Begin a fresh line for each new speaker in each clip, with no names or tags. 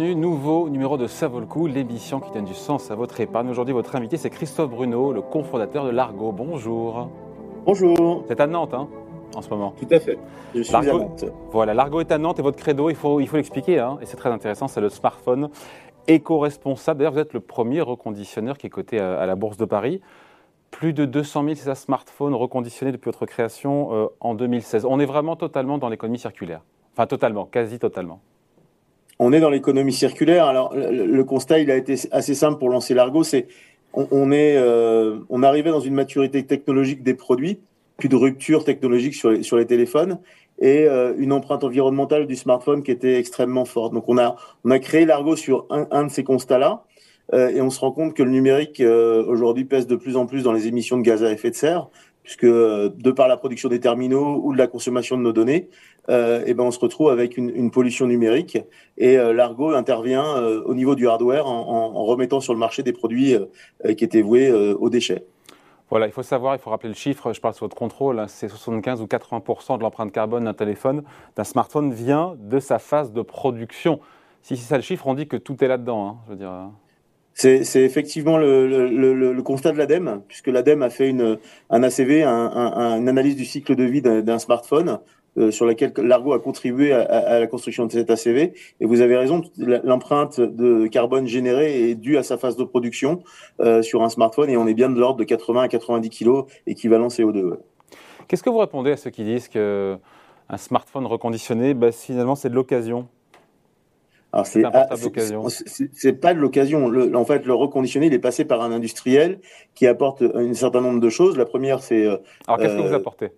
Bienvenue, nouveau numéro de Ça vaut le coup, l'émission qui donne du sens à votre épargne. Aujourd'hui, votre invité, c'est Christophe Bruno, le cofondateur de Largo. Bonjour.
Bonjour.
C'est à Nantes, hein, en ce moment.
Tout à fait. Je suis à Nantes.
Voilà, Largo est à Nantes et votre credo, il faut, il faut l'expliquer, hein, et c'est très intéressant, c'est le smartphone éco-responsable. D'ailleurs, vous êtes le premier reconditionneur qui est coté à, la Bourse de Paris. Plus de 200 000 ça, smartphones reconditionnés depuis votre création euh, en 2016. On est vraiment totalement dans l'économie circulaire. Enfin, totalement, quasi totalement
on est dans l'économie circulaire. Alors le, constat, il a été assez simple pour lancer l'Argo, c'est on, est euh, on arrivait dans une maturité technologique des produits, plus de rupture technologique sur les, sur les téléphones et euh, une empreinte environnementale du smartphone qui était extrêmement forte. Donc on a on a créé l'Argo sur un, de ces constats-là. Euh, et on se rend compte que le numérique aujourd'hui pèse de plus en plus dans les émissions de gaz à effet de serre, puisque de par la production des terminaux ou de la consommation de nos données, euh, et ben on se retrouve avec une, pollution numérique. Et euh, l'Argo intervient euh, au niveau du hardware en, remettant sur le marché des produits euh, qui étaient voués aux déchets.
Voilà, il faut savoir, il faut rappeler le chiffre, je parle sur votre contrôle, hein, c'est 75 ou 80% de l'empreinte carbone d'un téléphone, d'un smartphone vient de sa phase de production. Si c'est ça le chiffre, on dit que tout est là-dedans, hein, je veux dire.
C'est effectivement le, constat de l'ADEME, puisque l'ADEME a fait un ACV, un, un, une analyse du cycle de vie d'un smartphone, euh, sur laquelle l'Argo a contribué à, la construction de cet ACV. Et vous avez raison, l'empreinte de carbone générée est due à sa phase de production euh, sur un smartphone et on est bien de l'ordre de 80 à 90 kg équivalent CO2.
Qu'est-ce que vous répondez à ceux qui disent que un smartphone reconditionné, bah, finalement, c'est de l'occasion
c'est C'est pas de l'occasion. En fait, le reconditionné, il est passé par un industriel qui apporte un certain nombre de choses. La première, c'est.
Euh, Alors, qu'est-ce que vous apportez?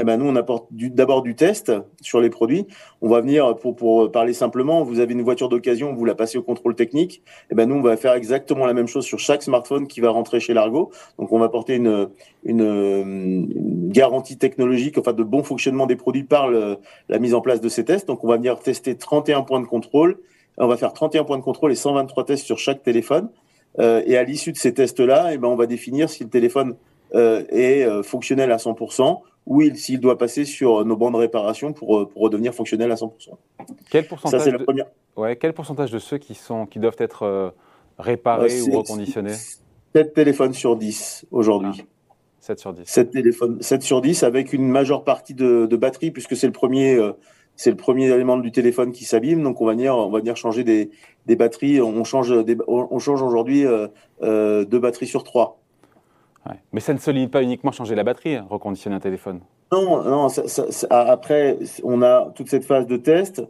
Eh ben, nous, on apporte d'abord du, test sur les produits. On va venir, pour, parler simplement, vous avez une voiture d'occasion, vous la passez au contrôle technique. Eh ben, nous, on va faire exactement la même chose sur chaque smartphone qui va rentrer chez Largo. Donc, on va apporter une, une, garantie technologique, enfin, de bon fonctionnement des produits par la mise en place de ces tests. Donc, on va venir tester 31 points de contrôle. On va faire 31 points de contrôle et 123 tests sur chaque téléphone. Euh, et à l'issue de ces tests-là, eh ben, on va définir si le téléphone euh, est euh, fonctionnel à 100% ou s'il doit passer sur nos bandes de réparation pour, euh, pour redevenir fonctionnel à 100%.
Quel pourcentage, Ça, la première. Ouais, quel pourcentage de ceux qui, sont, qui doivent être réparés ou reconditionnés
7 téléphones sur 10 aujourd'hui.
7 sur 10.
7, téléphones, 7 sur 10 avec une majeure partie de, de batterie puisque c'est le premier c'est le premier élément du téléphone qui s'abîme. Donc on va venir, on va venir changer des, des batteries. On change, des, on change aujourd'hui euh, deux batteries sur trois.
Mais ça ne se limite pas uniquement à changer la batterie, hein, reconditionner un téléphone.
Non, non. après, on a toute cette phase de test.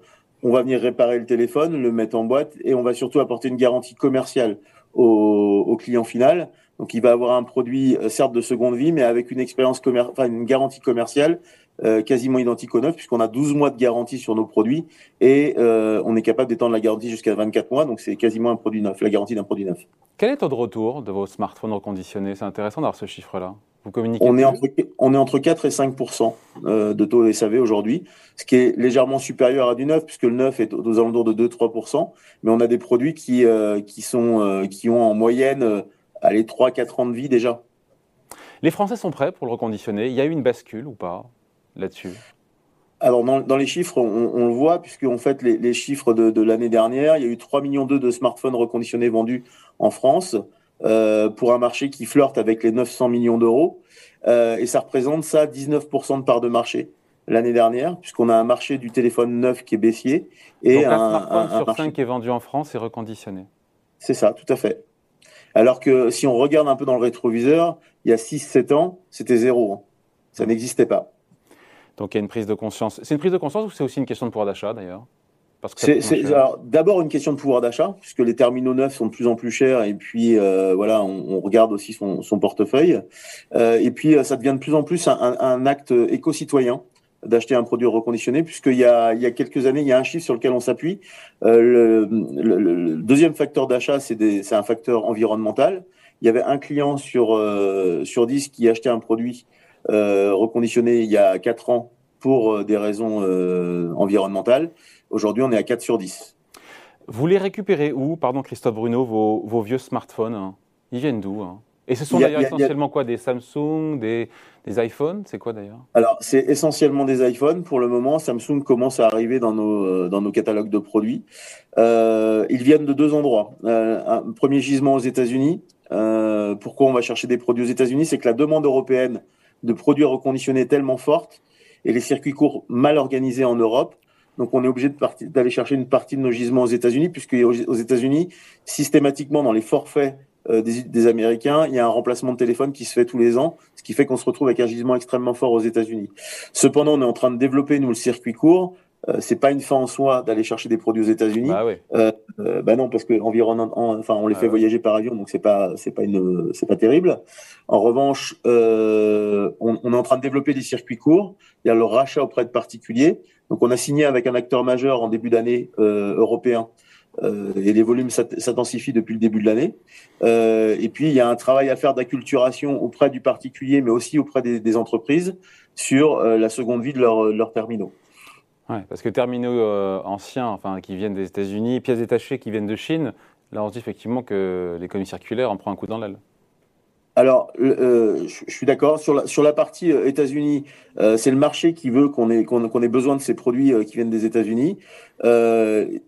On va venir réparer le téléphone, le mettre en boîte, et on va surtout apporter une garantie commerciale au, client final. Donc, il va avoir un produit euh, certes de seconde vie, mais avec une expérience enfin, une garantie commerciale euh, quasiment identique au neuf, puisqu'on a 12 mois de garantie sur nos produits et euh, on est capable d'étendre la garantie jusqu'à 24 mois. Donc, c'est quasiment un produit neuf, la garantie d'un produit neuf.
Quel est le taux de retour de vos smartphones reconditionnés? C'est intéressant d'avoir ce chiffre-là. Vous communiquez
on est, entre, on est entre 4 et 5% euh, de taux SAV aujourd'hui, ce qui est légèrement supérieur à du neuf, puisque le neuf est aux alentours de 2-3% Mais on a des produits qui, euh, qui, sont, qui ont en moyenne allez, 3-4 ans de vie déjà.
Les Français sont prêts pour le reconditionner Il y a eu une bascule ou pas là-dessus?
Alors dans, les chiffres, on, le voit, puisque en fait les, les chiffres de, de l'année dernière, il y a eu 3 millions de smartphones reconditionnés vendus en France euh, pour un marché qui flirte avec les 900 millions d'euros. Euh, et ça représente ça 19% de part de marché l'année dernière, puisqu'on a un marché du téléphone neuf qui est baissier.
Et Donc un, smartphone sur marché... 5 qui est vendu en France est reconditionné.
C'est ça, tout à fait. Alors que si on regarde un peu dans le rétroviseur, il y a 6-7 ans, c'était zéro. Hein. Ça n'existait pas.
Donc il y a une prise de conscience. C'est une prise de conscience ou c'est aussi une question de pouvoir d'achat d'ailleurs?
C'est d'abord une question de pouvoir d'achat, puisque les terminaux neufs sont de plus en plus chers, et puis euh, voilà, on, on, regarde aussi son, son portefeuille, euh, et puis euh, ça devient de plus en plus un, un acte éco-citoyen d'acheter un produit reconditionné, puisqu'il y a, il y a quelques années, il y a un chiffre sur lequel on s'appuie. Euh, le, deuxième facteur d'achat, c'est un facteur environnemental. Il y avait un client sur euh, sur 10 qui achetait un produit euh, reconditionné il y a 4 ans pour euh, des raisons environnementales. Aujourd'hui, on est à 4 sur 10.
Vous les récupérez où, pardon Christophe Bruno, vos, vos vieux smartphones hein? Ils viennent d'où hein? Et ce sont d'ailleurs essentiellement quoi Des Samsung, des, des iPhones C'est quoi d'ailleurs?
Alors, c'est essentiellement des iPhones. Pour le moment, Samsung commence à arriver dans nos, euh, dans nos catalogues de produits. Euh, ils viennent de deux endroits. Euh, un premier gisement aux États-Unis. Euh, pourquoi on va chercher des produits aux États-Unis? C'est que la demande européenne de produits reconditionnés est tellement forte et les circuits courts mal organisés en Europe. Donc, on est obligé d'aller chercher une partie de nos gisements aux États-Unis, puisque aux États-Unis, systématiquement, dans les forfaits des, des, Américains, il y a un remplacement de téléphone qui se fait tous les ans, ce qui fait qu'on se retrouve avec un gisement extrêmement fort aux États-Unis. Cependant, on est en train de développer nous le circuit court. Euh, c'est pas une fin en soi d'aller chercher des produits aux États-Unis.
Bah, oui.
euh, euh, bah non, parce que environ, enfin, on les ah fait voyager par avion, donc c'est pas, c'est pas une, c'est pas terrible. En revanche, euh, on, on, est en train de développer des circuits courts. Il y a le rachat auprès de particuliers. Donc, on a signé avec un acteur majeur en début d'année européen euh, et les volumes s'intensifient depuis le début de l'année. Euh, et puis, il y a un travail à faire d'acculturation auprès du particulier, mais aussi auprès des, entreprises sur euh, la seconde vie de leurs leur terminaux.
Ouais, parce que terminaux anciens, enfin, qui viennent des États-Unis, pièces détachées qui viennent de Chine, là, on se dit effectivement que l'économie circulaire en prend un coup dans l'aile.
Alors, euh, je suis d'accord. Sur la, sur la partie euh, États-Unis, euh, c'est le marché qui veut qu'on ait, qu'on qu ait besoin de ces produits qui viennent des États-Unis.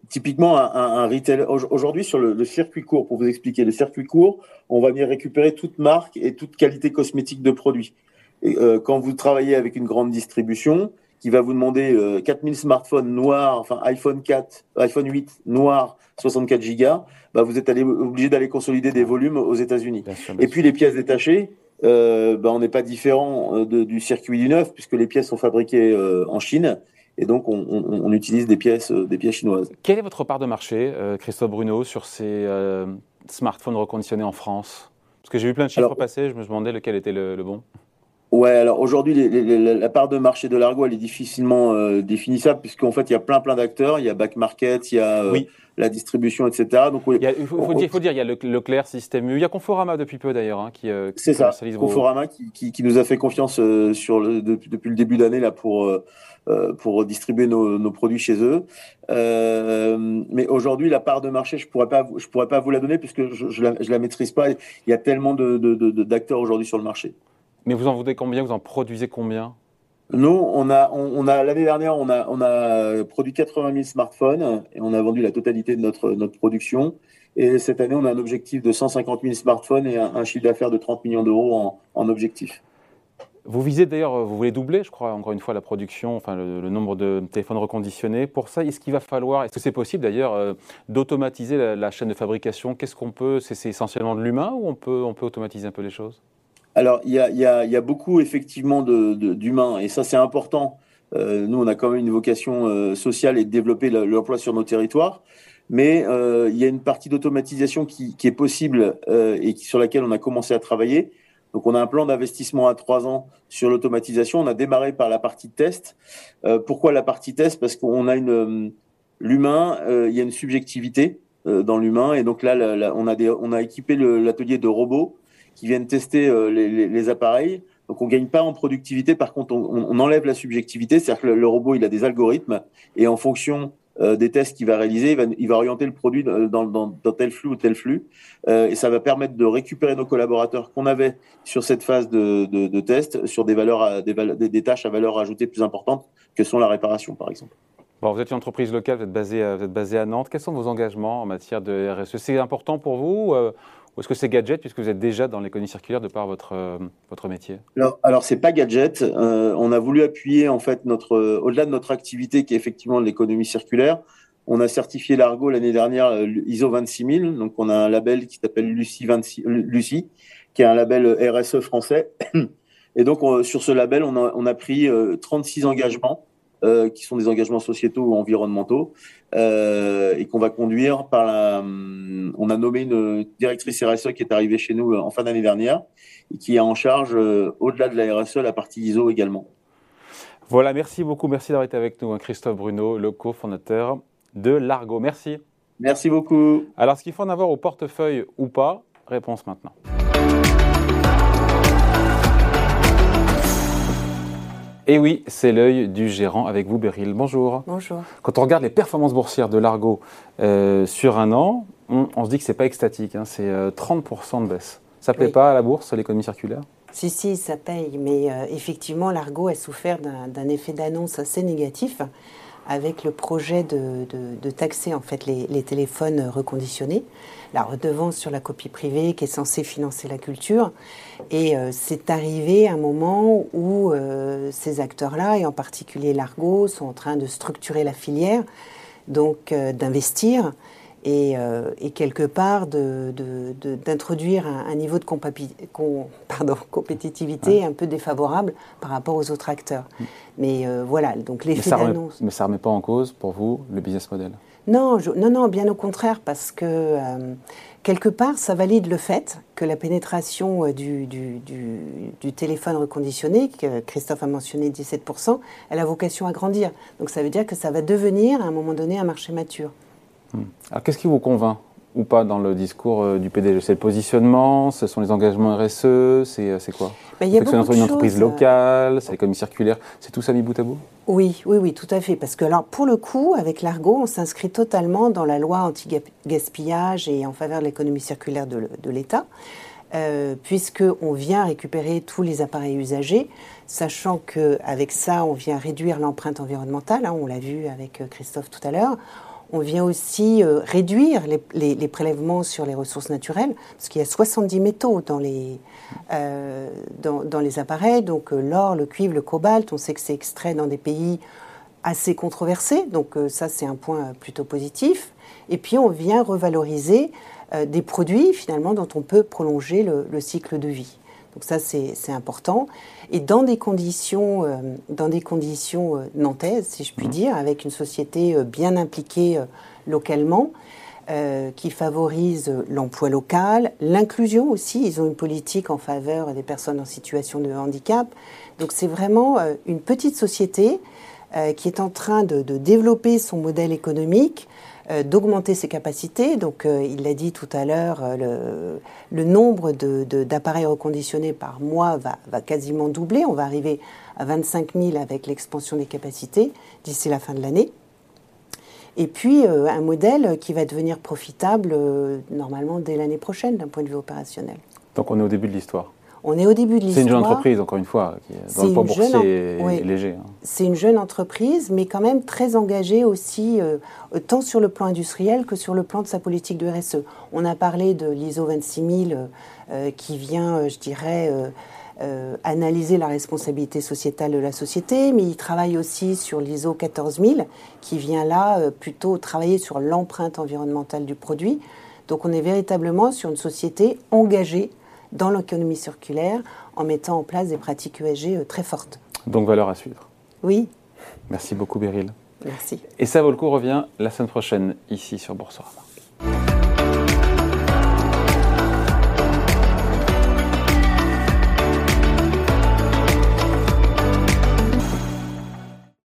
Typiquement, un retail. Aujourd'hui, sur le, le, circuit court, pour vous expliquer, le circuit court, on va venir récupérer toute marque et toute qualité cosmétique de produits. Et, quand vous travaillez avec une grande distribution, qui va vous demander euh, 4000 smartphones noirs, enfin iPhone 4, iPhone 8 noir, 64 gigas, bah, vous êtes allé, obligé d'aller consolider des volumes aux États-Unis. Et puis les pièces détachées, euh, bah, on n'est pas différent euh, de, du circuit du neuf puisque les pièces sont fabriquées euh, en Chine. Et donc, on, on, on utilise des pièces, euh, des pièces chinoises.
Quelle est votre part de marché, Christophe Bruno, sur ces smartphones reconditionnés en France? Parce que j'ai vu plein de chiffres Alors, passer, je me demandais lequel était le, le bon.
Ouais, alors aujourd'hui, la part de marché de l'argot, elle est difficilement euh, définissable, puisqu'en fait, il y a plein, plein d'acteurs. Il y a back market, il y a euh, oui. la distribution, etc.
Donc, il, y a, il, faut, on, dire, il, faut, dire, il y a le, Leclerc, Système U. Il y a Conforama depuis peu d'ailleurs, hein, qui,
euh, C'est ça, Conforama qui, qui, qui, nous a fait confiance sur le, depuis, depuis, le début d'année là pour, pour distribuer nos, nos, produits chez eux. mais aujourd'hui, la part de marché, je pourrais pas, je pourrais pas vous la donner, puisque je, je, la, je la maîtrise pas. Il y a tellement de, de, de, d'acteurs aujourd'hui sur le marché.
Mais vous en vendez combien Vous en produisez combien?
Nous, on a, on, on a l'année dernière, on a, on a produit 80 000 smartphones et on a vendu la totalité de notre, notre production. Et cette année, on a un objectif de 150 000 smartphones et un, un chiffre d'affaires de 30 millions d'euros en, en, objectif.
Vous visez d'ailleurs, vous voulez doubler, je crois, encore une fois, la production, enfin le, le nombre de téléphones reconditionnés. Pour ça, est-ce qu'il va falloir, est-ce que c'est possible d'ailleurs euh, d'automatiser la, la, chaîne de fabrication? Qu'est-ce qu'on peut C'est essentiellement de l'humain ou on peut, on peut automatiser un peu les choses?
Alors, il y a, y, a, y a, beaucoup effectivement d'humains, et ça c'est important. Euh, nous, on a quand même une vocation euh, sociale et de développer l'emploi sur nos territoires, mais euh, il y a une partie d'automatisation qui, qui, est possible euh, et sur laquelle on a commencé à travailler. Donc, on a un plan d'investissement à trois ans sur l'automatisation. On a démarré par la partie test. Euh, pourquoi la partie test? Parce qu'on a une l'humain, il y a une subjectivité dans l'humain, et donc là, là, là, on a des, on a équipé l'atelier de robots qui viennent tester euh, les, appareils. Donc on gagne pas en productivité, par contre on, enlève la subjectivité, c'est-à-dire que le, robot il a des algorithmes et en fonction euh, des tests qu'il va réaliser, il va, orienter le produit dans, tel flux ou tel flux euh, et ça va permettre de récupérer nos collaborateurs qu'on avait sur cette phase de, test sur des tâches à valeur ajoutée plus importantes que sont la réparation par exemple.
Bon, vous êtes une entreprise locale, vous êtes basé, à, vous êtes basé à Nantes. Quels sont vos engagements en matière de RSE C'est important pour vous ou est-ce que c'est gadget puisque vous êtes déjà dans l'économie circulaire de par votre, euh, votre métier?
Alors, alors c'est pas gadget. Euh, on a voulu appuyer en fait notre euh, au-delà de notre activité qui est effectivement l'économie circulaire. On a certifié l'Argo l'année dernière ISO 26000. Donc on a un label qui s'appelle Lucie 26 Lucie, qui est un label RSE français. Et donc on, sur ce label, on a, on a pris 36 engagements euh, qui sont des engagements sociétaux ou environnementaux, euh, et qu'on va conduire par la. On a nommé une directrice RSE qui est arrivée chez nous en fin d'année dernière et qui est en charge, euh, au-delà de la RSE, la partie ISO également.
Voilà, merci beaucoup. Merci d'avoir été avec nous, hein, Christophe Bruno, le cofondateur de Largo. Merci.
Merci beaucoup.
Alors, ce qu'il faut en avoir au portefeuille ou pas Réponse maintenant. Et oui, c'est l'œil du gérant avec vous, Beryl. Bonjour.
Bonjour.
Quand on regarde les performances boursières de Largo euh, sur un an, on, on, se dit que c'est pas extatique, hein, c'est euh, 30% de baisse. Ça ne plaît pas à la bourse, l'économie circulaire?
Si, si, ça paye. Mais effectivement, l'argot a souffert d'un effet d'annonce assez négatif avec le projet de, taxer en fait les, téléphones reconditionnés, la redevance sur la copie privée qui est censée financer la culture. Et euh, c'est arrivé un moment où euh, ces acteurs-là, et en particulier l'Argo, sont en train de structurer la filière, donc euh, d'investir et, quelque part d'introduire un, niveau de compétitivité un peu défavorable par rapport aux autres acteurs. Mm. Mais euh, voilà, donc l'effet d'annonce.
Mais ça ne remet pas en cause pour vous le business model?
Non, non, non, bien au contraire, parce que euh, quelque part, ça valide le fait que la pénétration euh, du, du, du, téléphone reconditionné, que Christophe a mentionné 17%, elle a vocation à grandir. Donc ça veut dire que ça va devenir à un moment donné un marché mature.
Hmm. Alors qu'est-ce qui vous convainc ou pas dans le discours euh, du PDG C'est le positionnement, ce sont les engagements RSE, c'est euh, quoi?
Ben, C'est
une entreprise euh. locale, c'est l'économie circulaire, c'est tout ça mis bout à bout?
Oui, oui, oui, tout à fait. Parce que alors, pour le coup, avec l'Argo, on s'inscrit totalement dans la loi anti-gaspillage et en faveur de l'économie circulaire de, l'État. Euh, puisqu'on vient récupérer tous les appareils usagés, sachant qu'avec ça, on vient réduire l'empreinte environnementale, hein, on l'a vu avec Christophe tout à l'heure, on vient aussi euh, réduire les, prélèvements sur les ressources naturelles, parce qu'il y a 70 métaux dans les, euh, dans, les appareils, donc euh, l'or, le cuivre, le cobalt, on sait que c'est extrait dans des pays assez controversés, donc ça c'est un point plutôt positif. Et puis on vient revaloriser des produits finalement dont on peut prolonger le cycle de vie. Donc ça, c'est important. Et dans des conditions, euh, dans des conditions euh, nantaises, si je puis mmh. dire, avec une société euh, bien impliquée localement, qui favorise l'emploi local, l'inclusion aussi. Ils ont une politique en faveur des personnes en situation de handicap. Donc c'est vraiment une petite société qui est en train de, de développer son modèle économique euh, d'augmenter ses capacités. Donc, euh, il l'a dit tout à l'heure, euh, le, nombre d'appareils reconditionnés par mois va, quasiment doubler. On va arriver à 25 000 avec l'expansion des capacités d'ici la fin de l'année. Et puis, un modèle qui va devenir profitable normalement dès l'année prochaine d'un point de vue opérationnel.
Donc, on est au début de l'histoire
on est au début de l'histoire.
C'est une jeune entreprise, encore une fois, qui, dans le boursier léger. Hein.
C'est une jeune entreprise, mais quand même très engagée aussi, euh, tant sur le plan industriel que sur le plan de sa politique de RSE. On a parlé de l'ISO 26000 euh, qui vient, euh, je dirais, analyser la responsabilité sociétale de la société, mais il travaille aussi sur l'ISO 14000 qui vient là plutôt travailler sur l'empreinte environnementale du produit. Donc on est véritablement sur une société engagée dans l'économie circulaire en mettant en place des pratiques ESG euh, très fortes.
Donc valeur à suivre.
Oui.
Merci beaucoup Beryl.
Merci.
Et ça vaut le coup revient la semaine prochaine ici sur Boursorama.